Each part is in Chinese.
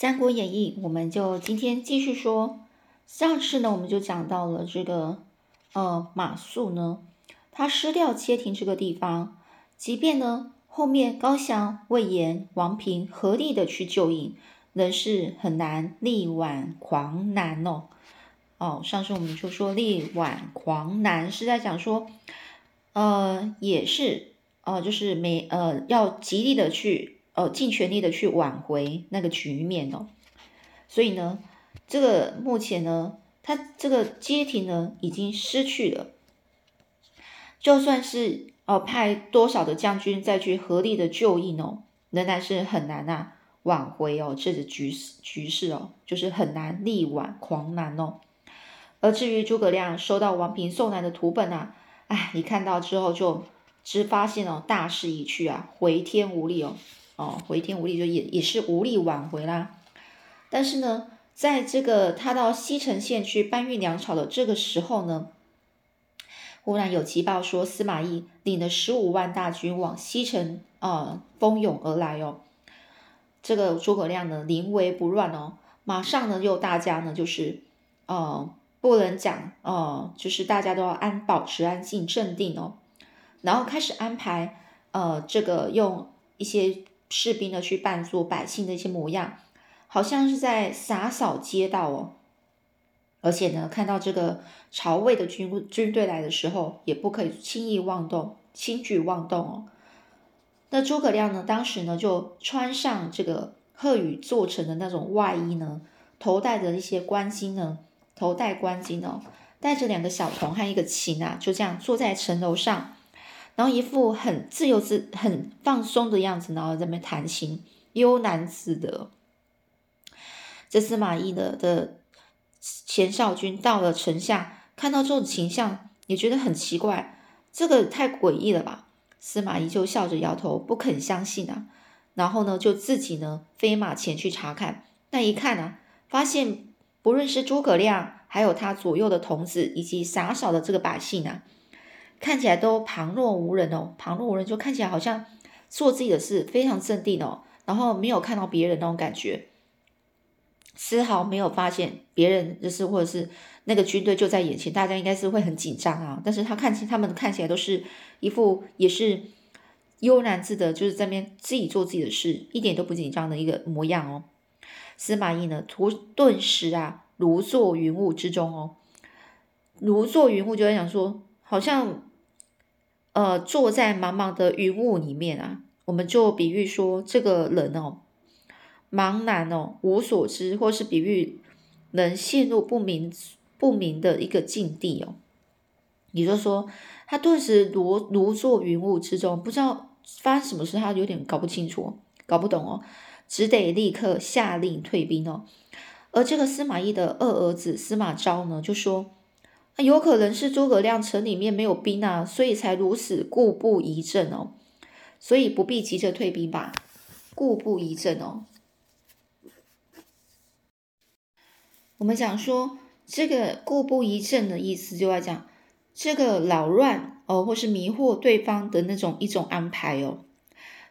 三国演义》，我们就今天继续说。上次呢，我们就讲到了这个，呃，马谡呢，他失掉街亭这个地方，即便呢后面高翔、魏延、王平合力的去救应，仍是很难力挽狂澜哦。哦，上次我们就说力挽狂澜是在讲说，呃，也是，呃，就是没，呃，要极力的去，呃，尽全力的去挽回那个局面哦。所以呢。这个目前呢，他这个街亭呢已经失去了，就算是哦派多少的将军再去合力的救应哦，仍然是很难啊挽回哦这个局势局势哦，就是很难力挽狂澜哦。而至于诸葛亮收到王平送来的图本啊，哎，一看到之后就只发现哦大势已去啊，回天无力哦，哦回天无力就也也是无力挽回啦。但是呢。在这个他到西城县去搬运粮草的这个时候呢，忽然有急报说司马懿领了十五万大军往西城啊蜂拥而来哦。这个诸葛亮呢临危不乱哦，马上呢又大家呢就是呃不能讲呃就是大家都要安保持安静镇定哦，然后开始安排呃这个用一些士兵呢去扮作百姓的一些模样。好像是在洒扫街道哦，而且呢，看到这个曹魏的军军队来的时候，也不可以轻易妄动、轻举妄动哦。那诸葛亮呢，当时呢就穿上这个鹤羽做成的那种外衣呢，头戴着一些冠巾呢，头戴冠巾哦，带着两个小童和一个琴啊，就这样坐在城楼上，然后一副很自由自、很放松的样子，然后在那边弹琴，悠然自得。这司马懿的的前少军到了城下，看到这种形象，也觉得很奇怪，这个太诡异了吧？司马懿就笑着摇头，不肯相信啊。然后呢，就自己呢飞马前去查看。那一看呢，发现不论是诸葛亮，还有他左右的童子，以及傻少的这个百姓啊，看起来都旁若无人哦，旁若无人，就看起来好像做自己的事，非常镇定哦，然后没有看到别人那种感觉。丝毫没有发现别人，就是或者是那个军队就在眼前，大家应该是会很紧张啊。但是他看起他们看起来都是一副也是悠然自得，就是在边自己做自己的事，一点都不紧张的一个模样哦。司马懿呢，突顿时啊，如坐云雾之中哦，如坐云雾就在想说，好像呃坐在茫茫的云雾里面啊，我们就比喻说这个人哦。茫然哦，无所知，或是比喻人陷入不明不明的一个境地哦。也就说，他顿时如如坐云雾之中，不知道发生什么事，他有点搞不清楚，搞不懂哦，只得立刻下令退兵哦。而这个司马懿的二儿子司马昭呢，就说：“那有可能是诸葛亮城里面没有兵啊，所以才如此故布疑阵哦，所以不必急着退兵吧，故布疑阵哦。”我们讲说这个故布疑阵的意思，就要讲这个扰乱哦，或是迷惑对方的那种一种安排哦。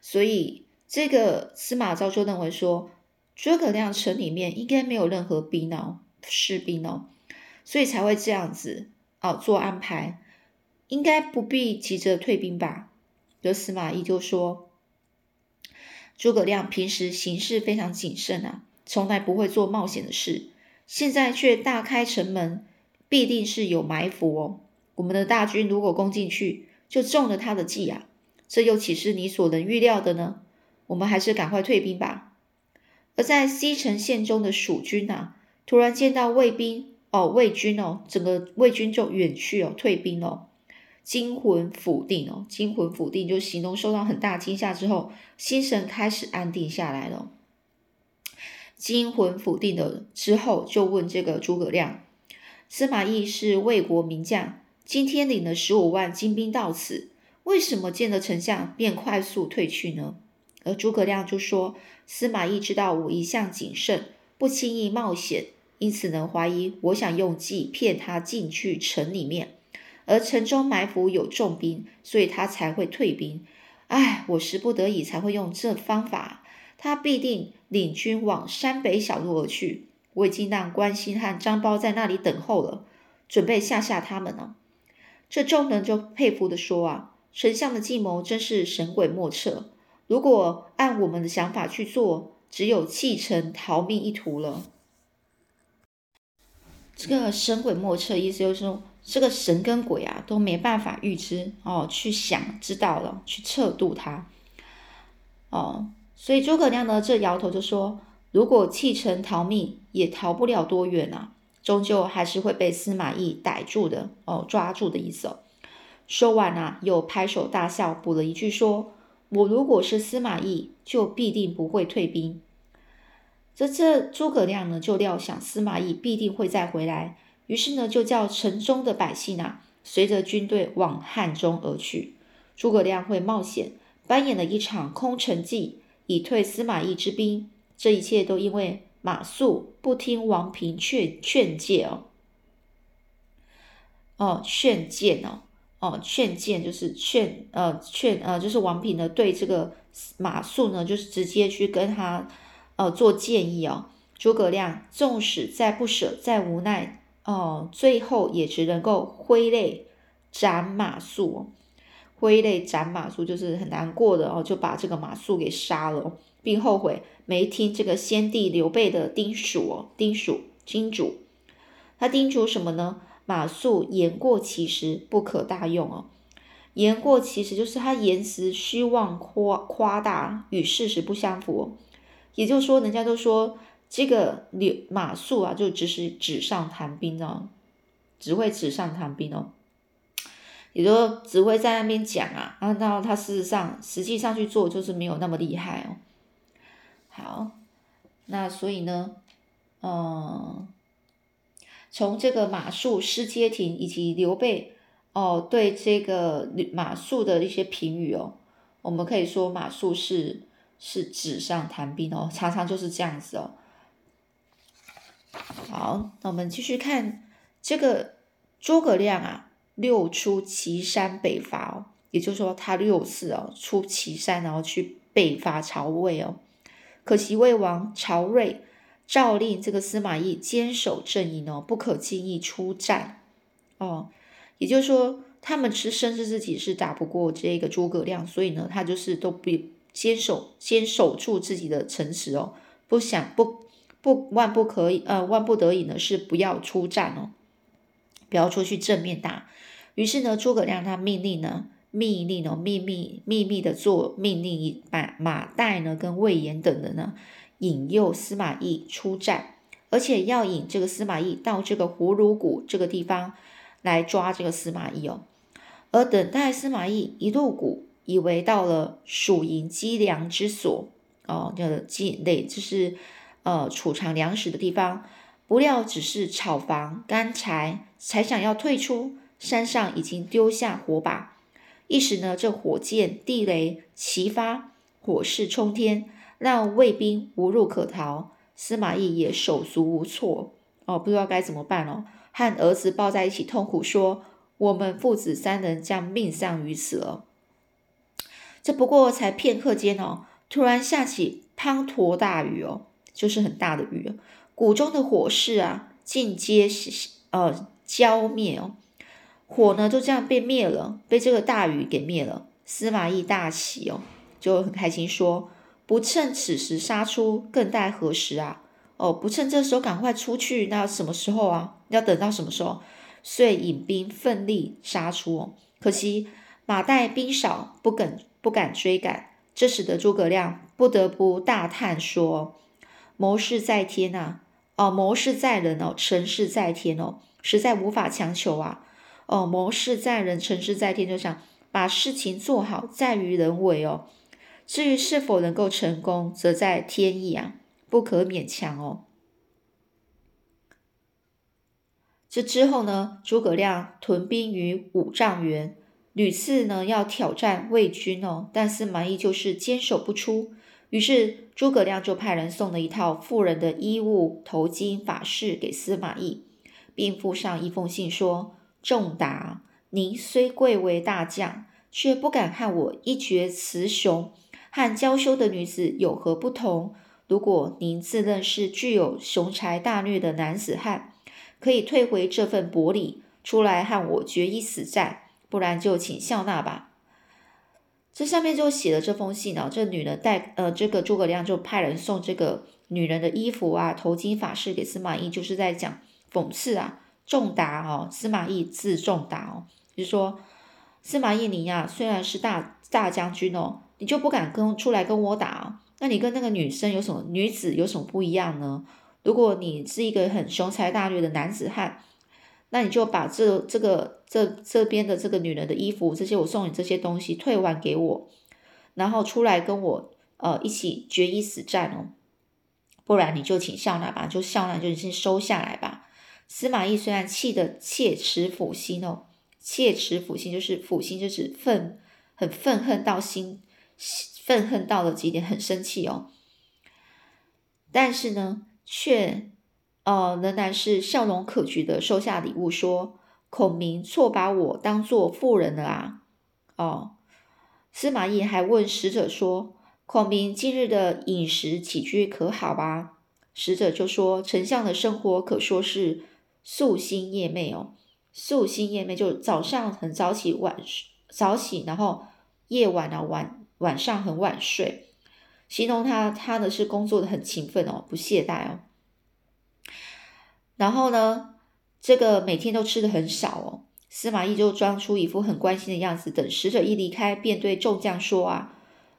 所以这个司马昭就认为说，诸葛亮城里面应该没有任何兵哦，士兵哦，所以才会这样子哦做安排，应该不必急着退兵吧。有司马懿就说，诸葛亮平时行事非常谨慎啊，从来不会做冒险的事。现在却大开城门，必定是有埋伏哦。我们的大军如果攻进去，就中了他的计啊！这又岂是你所能预料的呢？我们还是赶快退兵吧。而在西城县中的蜀军啊，突然见到魏兵哦，魏军哦，整个魏军就远去哦，退兵哦，惊魂甫定哦，惊魂甫定，就形容受到很大惊吓之后，心神开始安定下来了。惊魂甫定的之后，就问这个诸葛亮：“司马懿是魏国名将，今天领了十五万精兵到此，为什么见了丞相便快速退去呢？”而诸葛亮就说：“司马懿知道我一向谨慎，不轻易冒险，因此呢怀疑我想用计骗他进去城里面，而城中埋伏有重兵，所以他才会退兵。唉，我时不得已才会用这方法。”他必定领军往山北小路而去。我已经让关心和张苞在那里等候了，准备吓吓他们呢。”这众人就佩服的说：“啊，丞相的计谋真是神鬼莫测。如果按我们的想法去做，只有弃城逃命一途了。”这个神鬼莫测，意思就是说，这个神跟鬼啊都没办法预知哦，去想知道了，去测度它哦。所以诸葛亮呢，这摇头就说：“如果弃城逃命，也逃不了多远啊。”终究还是会被司马懿逮住的哦，抓住的意思哦。说完啊，又拍手大笑，补了一句说：“我如果是司马懿，就必定不会退兵。”这这诸葛亮呢，就料想司马懿必定会再回来，于是呢，就叫城中的百姓啊，随着军队往汉中而去。诸葛亮会冒险扮演了一场空城计，以退司马懿之兵。这一切都因为。马谡不听王平劝劝诫哦，哦劝谏哦，哦劝谏就是劝呃劝呃就是王平呢对这个马谡呢就是直接去跟他呃做建议哦。诸葛亮纵使再不舍再无奈哦，最后也只能够挥泪斩马谡，挥泪斩马谡就是很难过的哦，就把这个马谡给杀了。并后悔没听这个先帝刘备的叮嘱哦，叮嘱、叮嘱。他叮嘱什么呢？马谡言过其实，不可大用哦。言过其实就是他言辞虚妄、夸夸大，与事实不相符。也就是说，人家都说这个刘马谡啊，就只是纸上谈兵哦，只会纸上谈兵哦。也就只会在那边讲啊，然后他事实上实际上去做，就是没有那么厉害哦。好，那所以呢，嗯，从这个马谡失街亭以及刘备哦对这个马谡的一些评语哦，我们可以说马谡是是纸上谈兵哦，常常就是这样子哦。好，那我们继续看这个诸葛亮啊，六出祁山北伐哦，也就是说他六次哦出祁山，然后去北伐曹魏哦。可惜魏王曹睿诏令这个司马懿坚守阵营哦，不可轻易出战哦。也就是说，他们是深知自己是打不过这个诸葛亮，所以呢，他就是都不坚守，先守住自己的城池哦，不想不不万不可以呃万不得已呢是不要出战哦，不要出去正面打。于是呢，诸葛亮他命令呢。命令哦，秘密秘密的做命令，马马岱呢跟魏延等人呢引诱司马懿出战，而且要引这个司马懿到这个葫芦谷这个地方来抓这个司马懿哦。而等待司马懿一入谷，以为到了属营积粮之所哦，叫积累就是呃储藏粮食的地方，不料只是草房干柴，才想要退出，山上已经丢下火把。一时呢，这火箭、地雷齐发，火势冲天，让卫兵无路可逃。司马懿也手足无措哦，不知道该怎么办哦。和儿子抱在一起，痛苦说：“我们父子三人将命丧于此了。”这不过才片刻间哦，突然下起滂沱大雨哦，就是很大的雨。谷中的火势啊，尽皆呃浇灭哦。火呢就这样被灭了，被这个大雨给灭了。司马懿大喜哦，就很开心说：“不趁此时杀出，更待何时啊？哦，不趁这时候赶快出去，那什么时候啊？要等到什么时候？”遂引兵奋力杀出哦。可惜马岱兵少，不敢不敢追赶。这使得诸葛亮不得不大叹说：“谋事在天呐，哦，谋事在人哦，成事在天哦，实在无法强求啊。”哦，谋事在人，成事在天，就想把事情做好，在于人为哦。至于是否能够成功，则在天意啊，不可勉强哦。这之后呢，诸葛亮屯兵于五丈原，屡次呢要挑战魏军哦，但司马懿就是坚守不出。于是诸葛亮就派人送了一套妇人的衣物、头巾、法式给司马懿，并附上一封信说。仲达，您虽贵为大将，却不敢和我一决雌雄，和娇羞的女子有何不同？如果您自认是具有雄才大略的男子汉，可以退回这份薄礼，出来和我决一死战；不然就请笑纳吧。这上面就写了这封信哦。这女人带呃，这个诸葛亮就派人送这个女人的衣服啊、头巾、发饰给司马懿，就是在讲讽刺啊。仲达哦，司马懿字仲达哦，就说司马懿你呀，虽然是大大将军哦，你就不敢跟出来跟我打。那你跟那个女生有什么女子有什么不一样呢？如果你是一个很雄才大略的男子汉，那你就把这这个这这边的这个女人的衣服，这些我送你这些东西退还给我，然后出来跟我呃一起决一死战哦，不然你就请笑纳吧，就笑纳就先收下来吧。司马懿虽然气得切齿抚心哦，切齿抚心就是抚心就是愤，很愤恨到心。愤恨到了极点，很生气哦。但是呢，却呃仍然是笑容可掬的收下礼物，说：“孔明错把我当做妇人了啊！”哦，司马懿还问使者说：“孔明今日的饮食起居可好吧？”使者就说：“丞相的生活可说是夙兴夜寐哦，夙兴夜寐就早上很早起，晚早起，然后夜晚啊晚。”晚上很晚睡，形容他他呢是工作的很勤奋哦，不懈怠哦。然后呢，这个每天都吃的很少哦。司马懿就装出一副很关心的样子，等使者一离开，便对众将说啊：“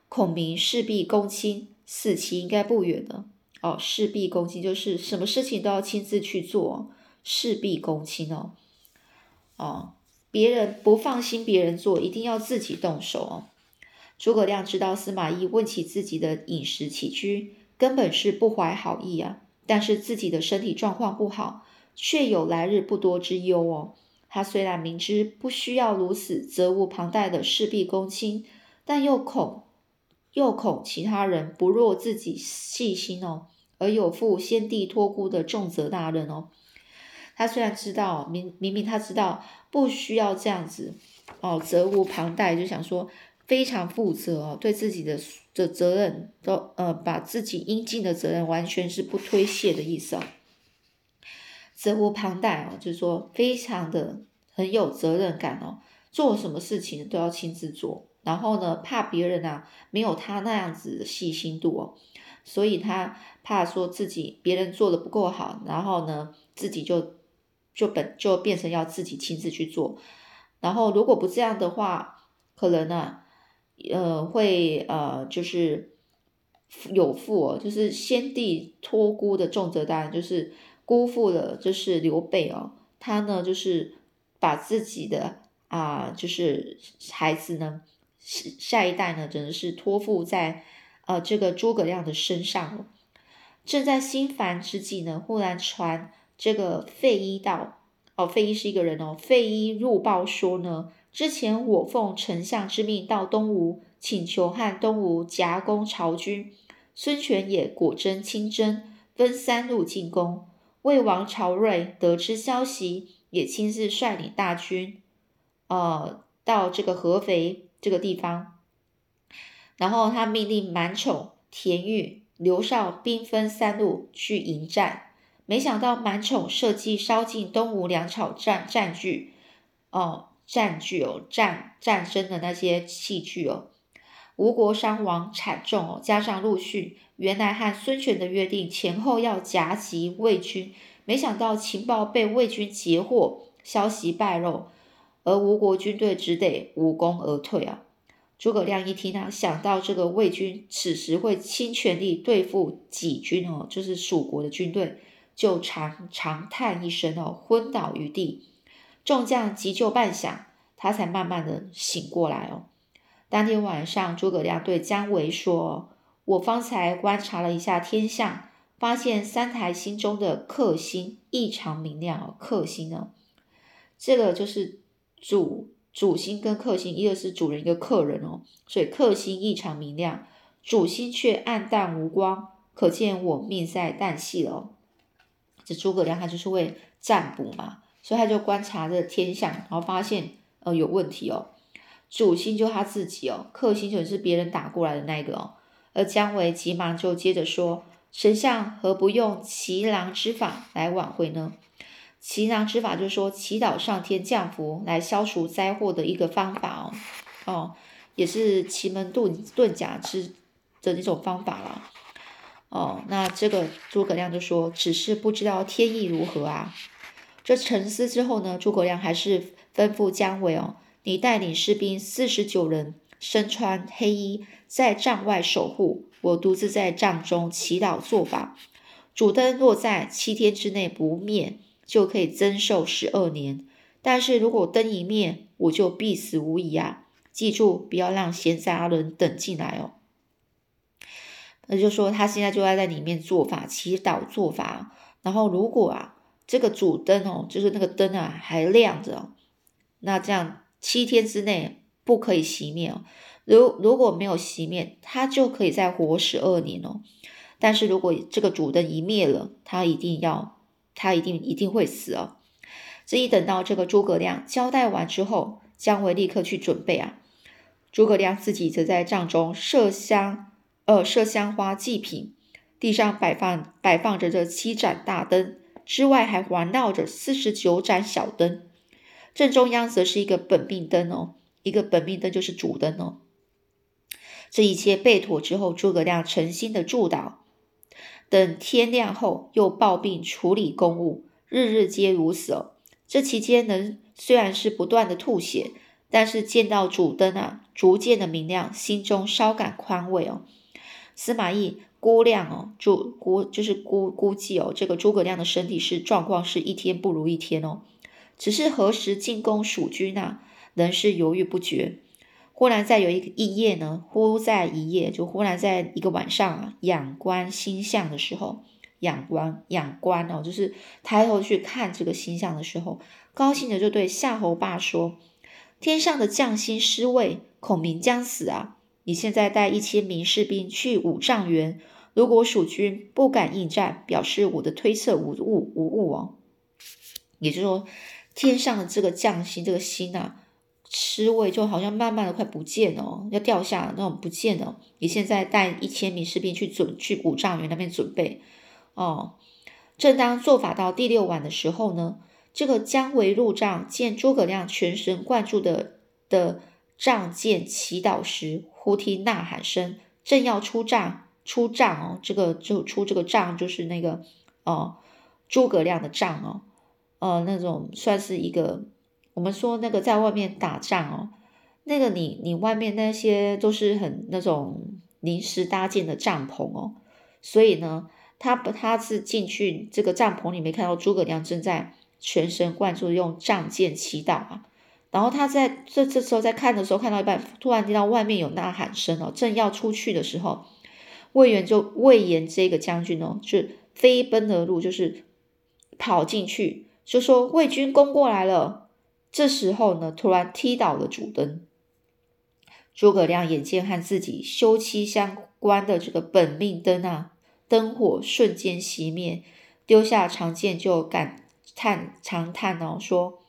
孔明事必躬亲，死期应该不远了。”哦，事必躬亲就是什么事情都要亲自去做，事必躬亲哦。哦，别人不放心别人做，一定要自己动手哦。诸葛亮知道司马懿问起自己的饮食起居，根本是不怀好意啊。但是自己的身体状况不好，却有来日不多之忧哦。他虽然明知不需要如此责无旁贷的事必躬亲，但又恐又恐其他人不若自己细心哦，而有负先帝托孤的重责大任哦。他虽然知道明明明他知道不需要这样子哦，责无旁贷，就想说。非常负责哦，对自己的的责任都呃，把自己应尽的责任完全是不推卸的意思哦，责无旁贷哦，就是说非常的很有责任感哦，做什么事情都要亲自做，然后呢，怕别人啊没有他那样子的细心度哦，所以他怕说自己别人做的不够好，然后呢，自己就就本就变成要自己亲自去做，然后如果不这样的话，可能呢。呃，会呃，就是有负哦，就是先帝托孤的重责大任，就是辜负了，就是刘备哦，他呢就是把自己的啊，就是孩子呢，下一代呢，真的是托付在呃这个诸葛亮的身上。正在心烦之际呢，忽然传这个费祎到，哦，费祎是一个人哦，费祎入报说呢。之前我奉丞相之命到东吴，请求和东吴夹攻曹军。孙权也果真亲征，分三路进攻。魏王曹睿得知消息，也亲自率领大军，呃，到这个合肥这个地方。然后他命令满宠、田豫、刘绍兵分三路去迎战。没想到满宠设计烧尽东吴粮草占占据，哦。占据哦战战争的那些器具哦，吴国伤亡惨重哦，加上陆逊原来和孙权的约定前后要夹击魏军，没想到情报被魏军截获，消息败露，而吴国军队只得无功而退啊。诸葛亮一听啊，想到这个魏军此时会倾全力对付己军哦，就是蜀国的军队，就长长叹一声哦，昏倒于地。众将急救半晌，他才慢慢的醒过来哦。当天晚上，诸葛亮对姜维说：“我方才观察了一下天象，发现三台星中的克星异常明亮哦。克星呢，这个就是主主星跟克星，一个是主人，一个客人哦。所以克星异常明亮，主星却暗淡无光，可见我命在旦夕了。这诸葛亮他就是会占卜嘛。”所以他就观察这天象，然后发现呃有问题哦。主星就他自己哦，客星就是别人打过来的那个哦。而姜维急忙就接着说：“神相何不用祈郎之法来挽回呢？祈郎之法就是说祈祷上天降福来消除灾祸的一个方法哦，哦，也是奇门遁遁甲之的那种方法了。哦，那这个诸葛亮就说：只是不知道天意如何啊。这沉思之后呢，诸葛亮还是吩咐姜维哦。”你带领士兵四十九人，身穿黑衣，在帐外守护。我独自在帐中祈祷做法。主灯若在七天之内不灭，就可以增寿十二年。但是如果灯一灭，我就必死无疑啊！记住，不要让闲杂阿伦等进来哦。那就说他现在就要在里面做法，祈祷做法。然后如果啊，这个主灯哦，就是那个灯啊还亮着，那这样。七天之内不可以熄灭哦，如如果没有熄灭，他就可以再活十二年哦。但是如果这个主灯一灭了，他一定要，他一定一定会死哦。这一等到这个诸葛亮交代完之后，姜维立刻去准备啊。诸葛亮自己则在帐中设香，呃，麝香花祭品，地上摆放摆放着这七盏大灯，之外还环绕着四十九盏小灯。正中央则是一个本命灯哦，一个本命灯就是主灯哦。这一切备妥之后，诸葛亮诚心的祝祷，等天亮后又抱病处理公务，日日皆如此哦。这期间能，虽然是不断的吐血，但是见到主灯啊逐渐的明亮，心中稍感宽慰哦。司马懿估量哦，就估就是估估计哦，这个诸葛亮的身体是状况是一天不如一天哦。只是何时进攻蜀军呢？仍是犹豫不决。忽然在有一个一夜呢，忽在一夜，就忽然在一个晚上啊，仰观星象的时候，仰观仰观哦，就是抬头去看这个星象的时候，高兴的就对夏侯霸说：“天上的将星失位，孔明将死啊！你现在带一千名士兵去五丈原，如果蜀军不敢应战，表示我的推测无误无误哦。也就是说。”天上的这个将星，这个星啊，吃位就好像慢慢的快不见了，要掉下那种不见了。你现在带一千名士兵去准去五丈原那边准备哦。正当做法到第六晚的时候呢，这个姜维入帐见诸葛亮全神贯注的的仗剑祈祷时，忽听呐喊声，正要出帐出帐哦，这个就出这个帐就是那个哦诸葛亮的帐哦。呃，那种算是一个，我们说那个在外面打仗哦，那个你你外面那些都是很那种临时搭建的帐篷哦，所以呢，他不他是进去这个帐篷里面看到诸葛亮正在全神贯注用仗剑祈祷啊，然后他在这这时候在看的时候看到一半，突然听到外面有呐喊声哦，正要出去的时候，魏延就魏延这个将军哦，就飞奔而入，就是跑进去。就说魏军攻过来了，这时候呢，突然踢倒了主灯。诸葛亮眼见和自己休戚相关的这个本命灯啊，灯火瞬间熄灭，丢下长剑就感叹长叹哦，说：“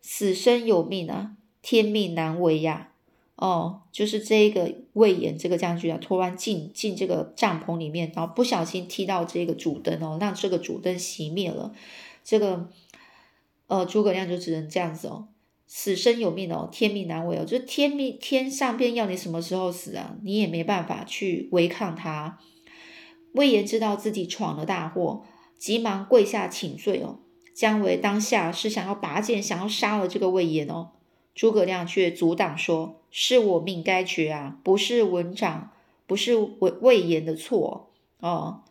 死生有命啊，天命难违呀！”哦，就是这个魏延这个将军啊，突然进进这个帐篷里面，然后不小心踢到这个主灯哦，让这个主灯熄灭了，这个。呃，诸葛亮就只能这样子哦，死生有命哦，天命难违哦，就是天命天上边要你什么时候死啊，你也没办法去违抗他。魏延知道自己闯了大祸，急忙跪下请罪哦。姜维当下是想要拔剑，想要杀了这个魏延哦，诸葛亮却阻挡说：“是我命该绝啊，不是文长，不是魏魏延的错哦。”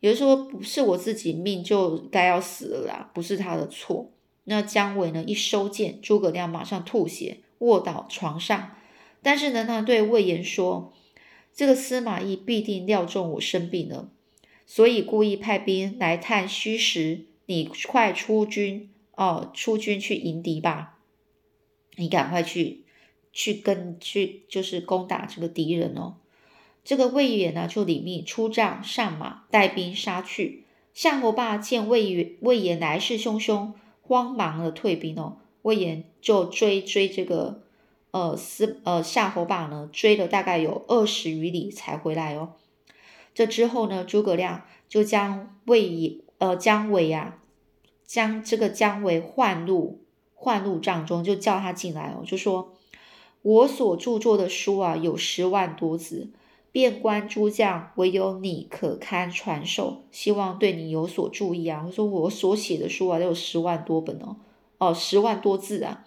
有人说不是我自己命就该要死了啦，不是他的错。那姜维呢？一收剑，诸葛亮马上吐血，卧倒床上。但是呢，他对魏延说：“这个司马懿必定料中我生病了，所以故意派兵来探虚实。你快出军哦，出军去迎敌吧！你赶快去，去跟去，就是攻打这个敌人哦。”这个魏延呢，就领命出帐上马，带兵杀去。夏侯霸见魏延魏延来势汹汹，慌忙的退兵哦。魏延就追追这个呃司呃夏侯霸呢追了大概有二十余里才回来哦。这之后呢，诸葛亮就将魏延呃姜维啊，将这个姜维唤入唤入帐中，就叫他进来哦，就说：“我所著作的书啊，有十万多字。”遍观诸将，唯有你可堪传授，希望对你有所注意啊！我说我所写的书啊，都有十万多本哦，哦，十万多字啊。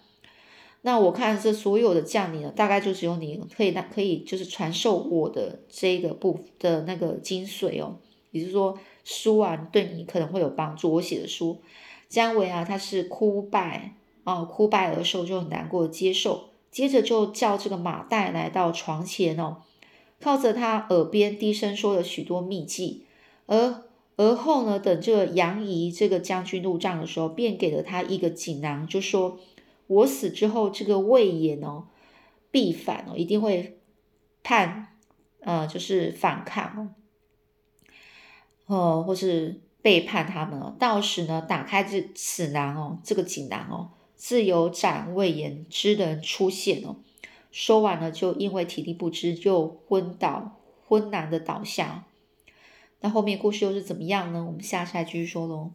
那我看这所有的将领呢，大概就只有你可以，那可以就是传授我的这个部的那个精髓哦。也就是说，书啊，对你可能会有帮助。我写的书，姜维啊，他是哭败啊，哭败而受，就很难过接受。接着就叫这个马岱来到床前哦。靠着他耳边低声说了许多秘技，而而后呢，等这个杨仪这个将军入帐的时候，便给了他一个锦囊，就说：“我死之后，这个魏延哦，必反哦，一定会叛，呃，就是反抗哦，或是背叛他们哦。到时呢，打开这此囊哦，这个锦囊哦，自有斩魏延之人出现哦。”说完了，就因为体力不支，就昏倒、昏难的倒下。那后面故事又是怎么样呢？我们下次再继续说喽。